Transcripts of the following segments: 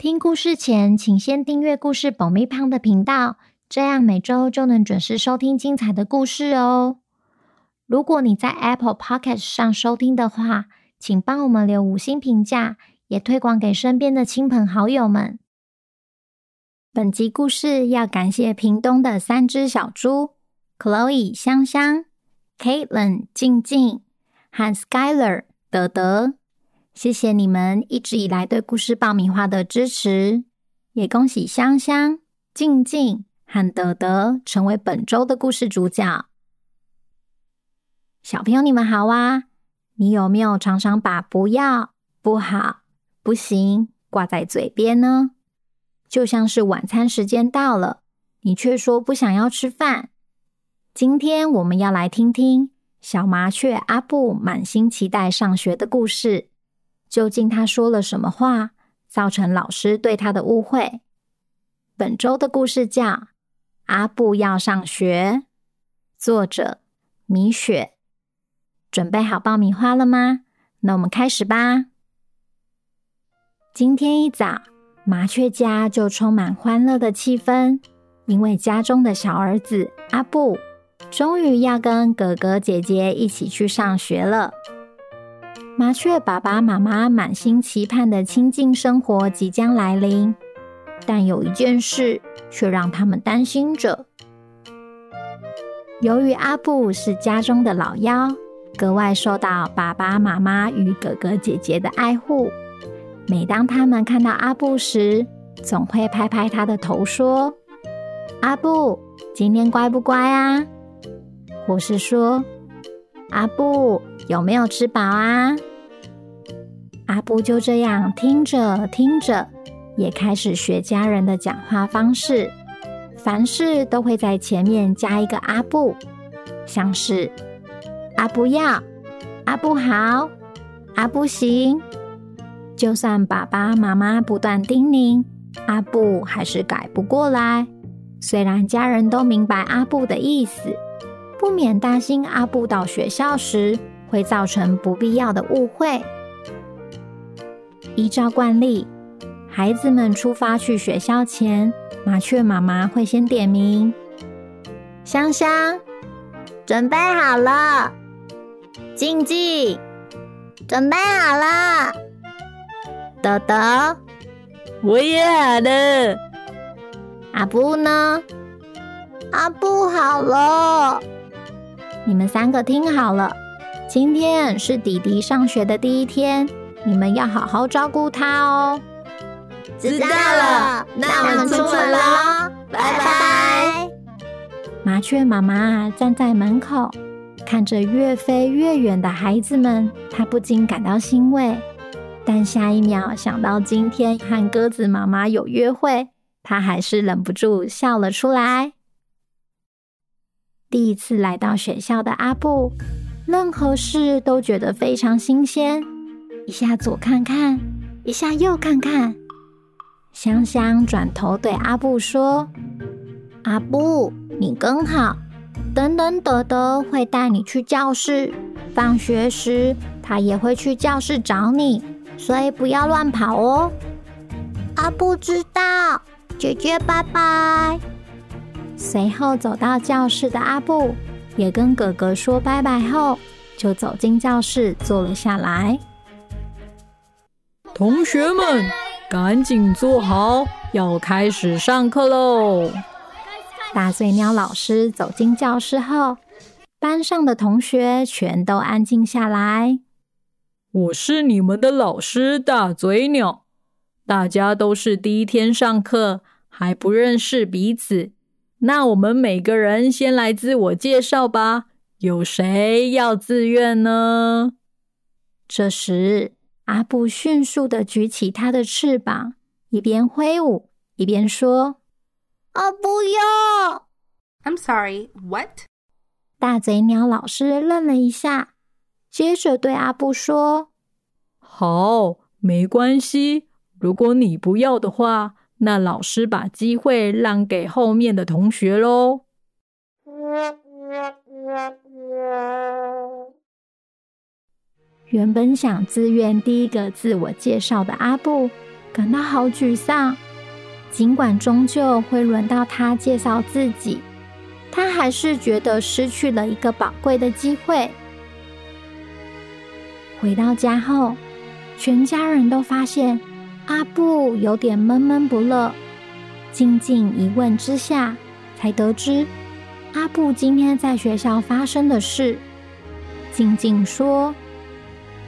听故事前，请先订阅故事保密胖的频道，这样每周就能准时收听精彩的故事哦。如果你在 Apple Podcast 上收听的话，请帮我们留五星评价，也推广给身边的亲朋好友们。本集故事要感谢屏东的三只小猪：Chloe 香香、Caitlin 静静和 Skyler 德德。谢谢你们一直以来对故事爆米花的支持，也恭喜香香、静静和德德成为本周的故事主角。小朋友，你们好啊！你有没有常常把“不要”“不好”“不行”挂在嘴边呢？就像是晚餐时间到了，你却说不想要吃饭。今天我们要来听听小麻雀阿布满心期待上学的故事。究竟他说了什么话，造成老师对他的误会？本周的故事叫《阿布要上学》，作者米雪。准备好爆米花了吗？那我们开始吧。今天一早，麻雀家就充满欢乐的气氛，因为家中的小儿子阿布终于要跟哥哥姐姐一起去上学了。麻雀爸爸妈妈满心期盼的亲近生活即将来临，但有一件事却让他们担心着。由于阿布是家中的老幺，格外受到爸爸妈妈与哥哥姐姐的爱护。每当他们看到阿布时，总会拍拍他的头说：“阿布，今天乖不乖啊？”或是说：“阿布，有没有吃饱啊？”阿布就这样听着听着，也开始学家人的讲话方式，凡事都会在前面加一个阿布，像是阿布要、阿布好、阿布行。就算爸爸妈妈不断叮咛，阿布还是改不过来。虽然家人都明白阿布的意思，不免担心阿布到学校时会造成不必要的误会。依照惯例，孩子们出发去学校前，麻雀妈妈会先点名：“香香，准备好了；静静，准备好了；德德，我也好了；阿布呢？阿布好了。你们三个听好了，今天是弟弟上学的第一天。”你们要好好照顾它哦。知道了，那我们出门了，拜拜。麻雀妈妈站在门口，看着越飞越远的孩子们，她不禁感到欣慰。但下一秒想到今天和鸽子妈妈有约会，她还是忍不住笑了出来。第一次来到学校的阿布，任何事都觉得非常新鲜。一下左看看，一下右看看。香香转头对阿布说：“阿布，你跟好，等等德德会带你去教室。放学时，他也会去教室找你，所以不要乱跑哦。”阿布知道，姐姐拜拜。随后走到教室的阿布也跟哥哥说拜拜后，就走进教室坐了下来。同学们，赶紧坐好，要开始上课喽！大嘴鸟老师走进教室后，班上的同学全都安静下来。我是你们的老师大嘴鸟，大家都是第一天上课，还不认识彼此。那我们每个人先来自我介绍吧。有谁要自愿呢？这时。阿布迅速的举起他的翅膀，一边挥舞一边说：“啊，不要！I'm sorry, what？大嘴鸟老师愣了一下，接着对阿布说：“好，没关系。如果你不要的话，那老师把机会让给后面的同学喽。”原本想自愿第一个自我介绍的阿布感到好沮丧，尽管终究会轮到他介绍自己，他还是觉得失去了一个宝贵的机会。回到家后，全家人都发现阿布有点闷闷不乐。静静一问之下，才得知阿布今天在学校发生的事。静静说。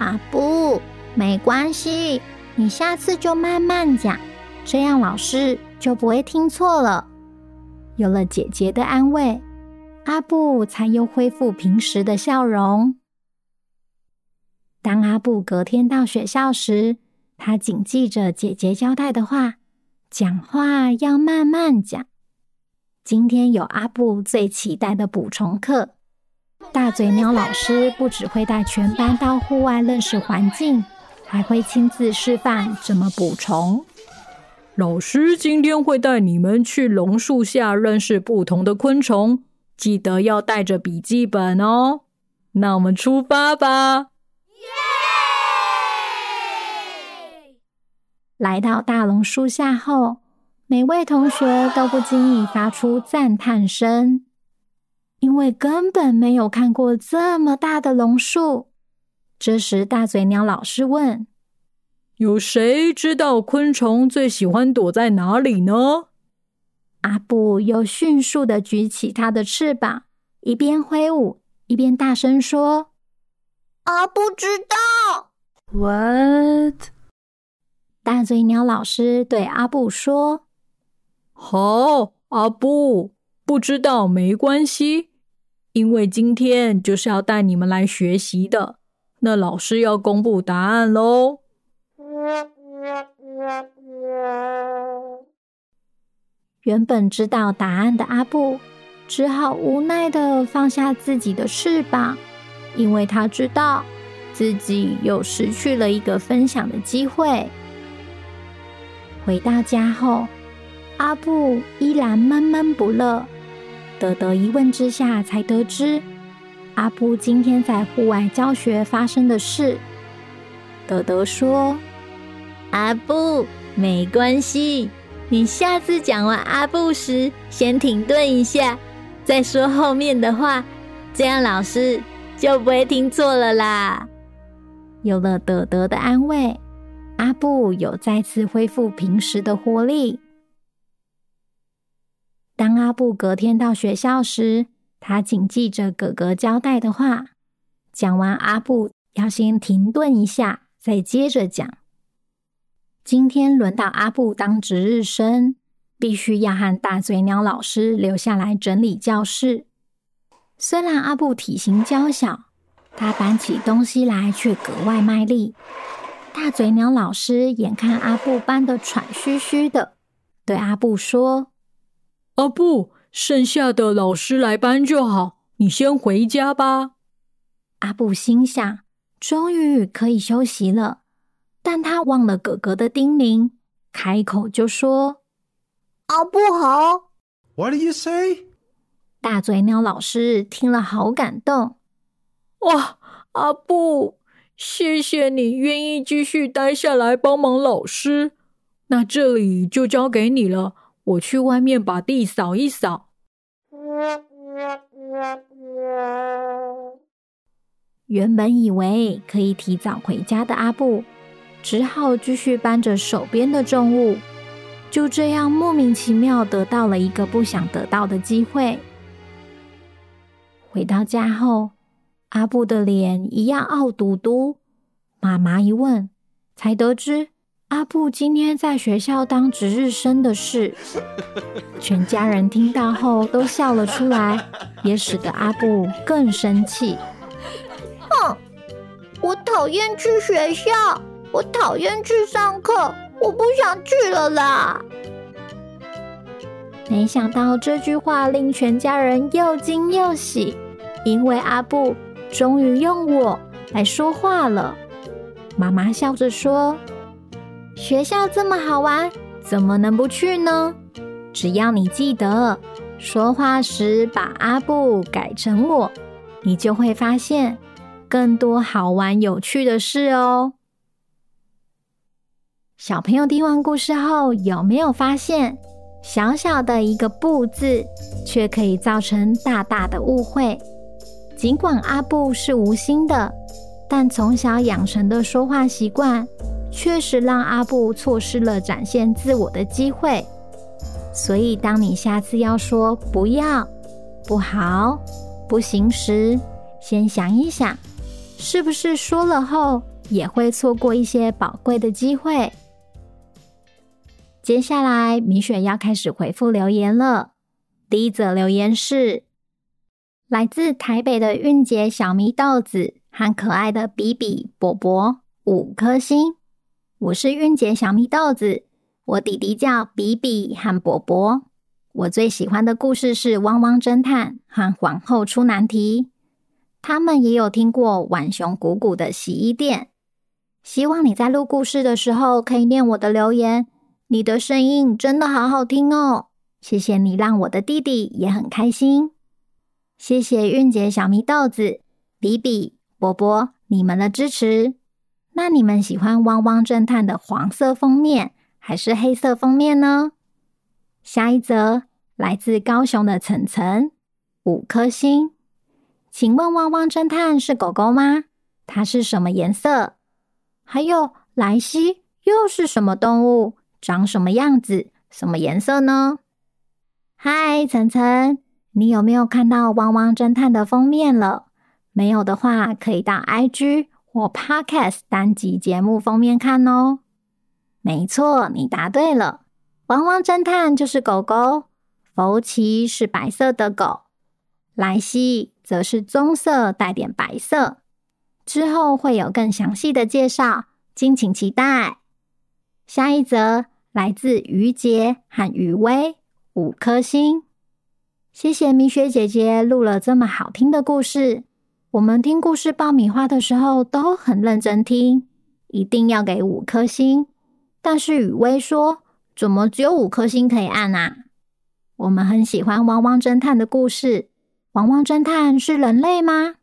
阿布，没关系，你下次就慢慢讲，这样老师就不会听错了。有了姐姐的安慰，阿布才又恢复平时的笑容。当阿布隔天到学校时，他谨记着姐姐交代的话，讲话要慢慢讲。今天有阿布最期待的补充课。大嘴鸟老师不只会带全班到户外认识环境，还会亲自示范怎么捕虫。老师今天会带你们去榕树下认识不同的昆虫，记得要带着笔记本哦。那我们出发吧！耶！来到大榕树下后，每位同学都不经意发出赞叹声。因为根本没有看过这么大的榕树。这时，大嘴鸟老师问：“有谁知道昆虫最喜欢躲在哪里呢？”阿布又迅速的举起他的翅膀，一边挥舞，一边大声说：“阿布知道。” What？大嘴鸟老师对阿布说：“好，阿布，不知道没关系。”因为今天就是要带你们来学习的，那老师要公布答案喽。原本知道答案的阿布，只好无奈的放下自己的翅膀，因为他知道自己又失去了一个分享的机会。回到家后，阿布依然闷闷不乐。德德一问之下，才得知阿布今天在户外教学发生的事。德德说：“阿布，没关系，你下次讲完阿布时，先停顿一下，再说后面的话，这样老师就不会听错了啦。”有了德德的安慰，阿布有再次恢复平时的活力。当阿布隔天到学校时，他谨记着哥哥交代的话。讲完，阿布要先停顿一下，再接着讲。今天轮到阿布当值日生，必须要和大嘴鸟老师留下来整理教室。虽然阿布体型娇小，他搬起东西来却格外卖力。大嘴鸟老师眼看阿布搬得喘吁吁的，对阿布说。阿布，剩下的老师来搬就好，你先回家吧。阿布心想，终于可以休息了，但他忘了哥哥的叮咛，开口就说：“阿布好。” What do you say？大嘴鸟老师听了好感动。哇，阿布，谢谢你愿意继续待下来帮忙老师，那这里就交给你了。我去外面把地扫一扫。原本以为可以提早回家的阿布，只好继续搬着手边的重物，就这样莫名其妙得到了一个不想得到的机会。回到家后，阿布的脸一样傲嘟嘟。妈妈一问，才得知。阿布今天在学校当值日生的事，全家人听到后都笑了出来，也使得阿布更生气。哼！我讨厌去学校，我讨厌去上课，我不想去了啦！没想到这句话令全家人又惊又喜，因为阿布终于用我来说话了。妈妈笑着说：“学校这么好玩，怎么能不去呢？只要你记得说话时把阿布改成我，你就会发现更多好玩有趣的事哦。”小朋友听完故事后，有没有发现，小小的一个“布”字，却可以造成大大的误会？尽管阿布是无心的。但从小养成的说话习惯，确实让阿布错失了展现自我的机会。所以，当你下次要说“不要”“不好”“不行”时，先想一想，是不是说了后也会错过一些宝贵的机会？接下来，米雪要开始回复留言了。第一则留言是来自台北的韵姐小迷豆子。和可爱的比比、伯伯五颗星。我是韵姐小蜜豆子，我弟弟叫比比和伯伯。我最喜欢的故事是《汪汪侦探》和《皇后出难题》。他们也有听过浣熊鼓鼓的洗衣店。希望你在录故事的时候可以念我的留言。你的声音真的好好听哦！谢谢你，让我的弟弟也很开心。谢谢韵姐小蜜豆子、比比。伯伯，你们的支持。那你们喜欢《汪汪侦探》的黄色封面还是黑色封面呢？下一则来自高雄的岑岑，五颗星。请问《汪汪侦探》是狗狗吗？它是什么颜色？还有莱西又是什么动物？长什么样子？什么颜色呢？嗨，岑岑，你有没有看到《汪汪侦探》的封面了？没有的话，可以到 IG 或 Podcast 单集节目封面看哦。没错，你答对了。汪汪侦探就是狗狗，福奇是白色的狗，莱西则是棕色带点白色。之后会有更详细的介绍，敬请期待。下一则来自于杰和于薇，五颗星。谢谢米雪姐姐录了这么好听的故事。我们听故事爆米花的时候都很认真听，一定要给五颗星。但是雨薇说：“怎么只有五颗星可以按啊？”我们很喜欢汪汪侦探的故事。汪汪侦探是人类吗？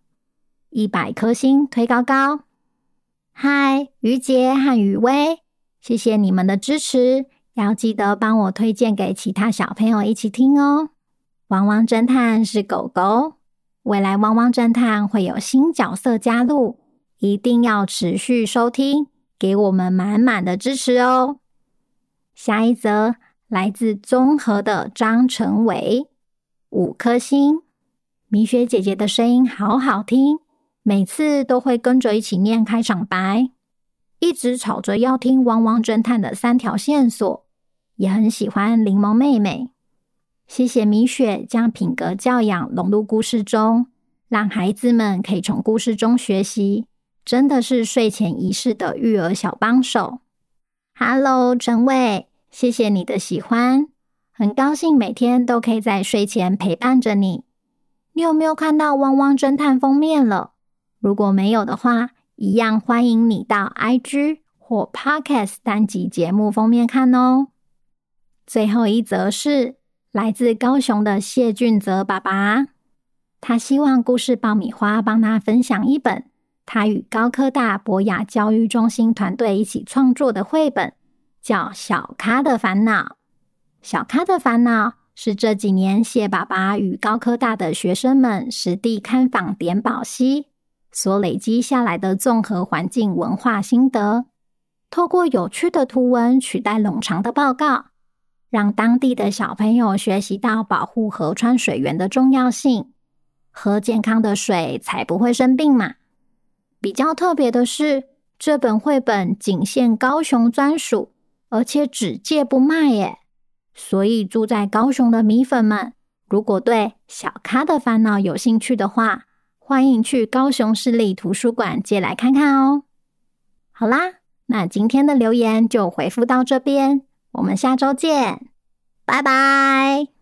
一百颗星推高高。嗨，于杰和雨薇，谢谢你们的支持，要记得帮我推荐给其他小朋友一起听哦。汪汪侦探是狗狗。未来汪汪侦探会有新角色加入，一定要持续收听，给我们满满的支持哦。下一则来自综合的张成伟，五颗星。米雪姐姐的声音好好听，每次都会跟着一起念开场白，一直吵着要听汪汪侦探的三条线索，也很喜欢柠檬妹妹。谢谢米雪将品格教养融入故事中，让孩子们可以从故事中学习，真的是睡前仪式的育儿小帮手。Hello，陈伟，谢谢你的喜欢，很高兴每天都可以在睡前陪伴着你。你有没有看到《汪汪侦探》封面了？如果没有的话，一样欢迎你到 IG 或 Podcast 单集节目封面看哦。最后一则是。来自高雄的谢俊泽爸爸，他希望故事爆米花帮他分享一本他与高科大博雅教育中心团队一起创作的绘本，叫《小咖的烦恼》。小咖的烦恼是这几年谢爸爸与高科大的学生们实地看访点宝溪所累积下来的综合环境文化心得，透过有趣的图文取代冗长的报告。让当地的小朋友学习到保护河川水源的重要性，喝健康的水才不会生病嘛。比较特别的是，这本绘本仅限高雄专属，而且只借不卖耶。所以住在高雄的米粉们，如果对小咖的烦恼有兴趣的话，欢迎去高雄市立图书馆借来看看哦。好啦，那今天的留言就回复到这边。我们下周见拜拜。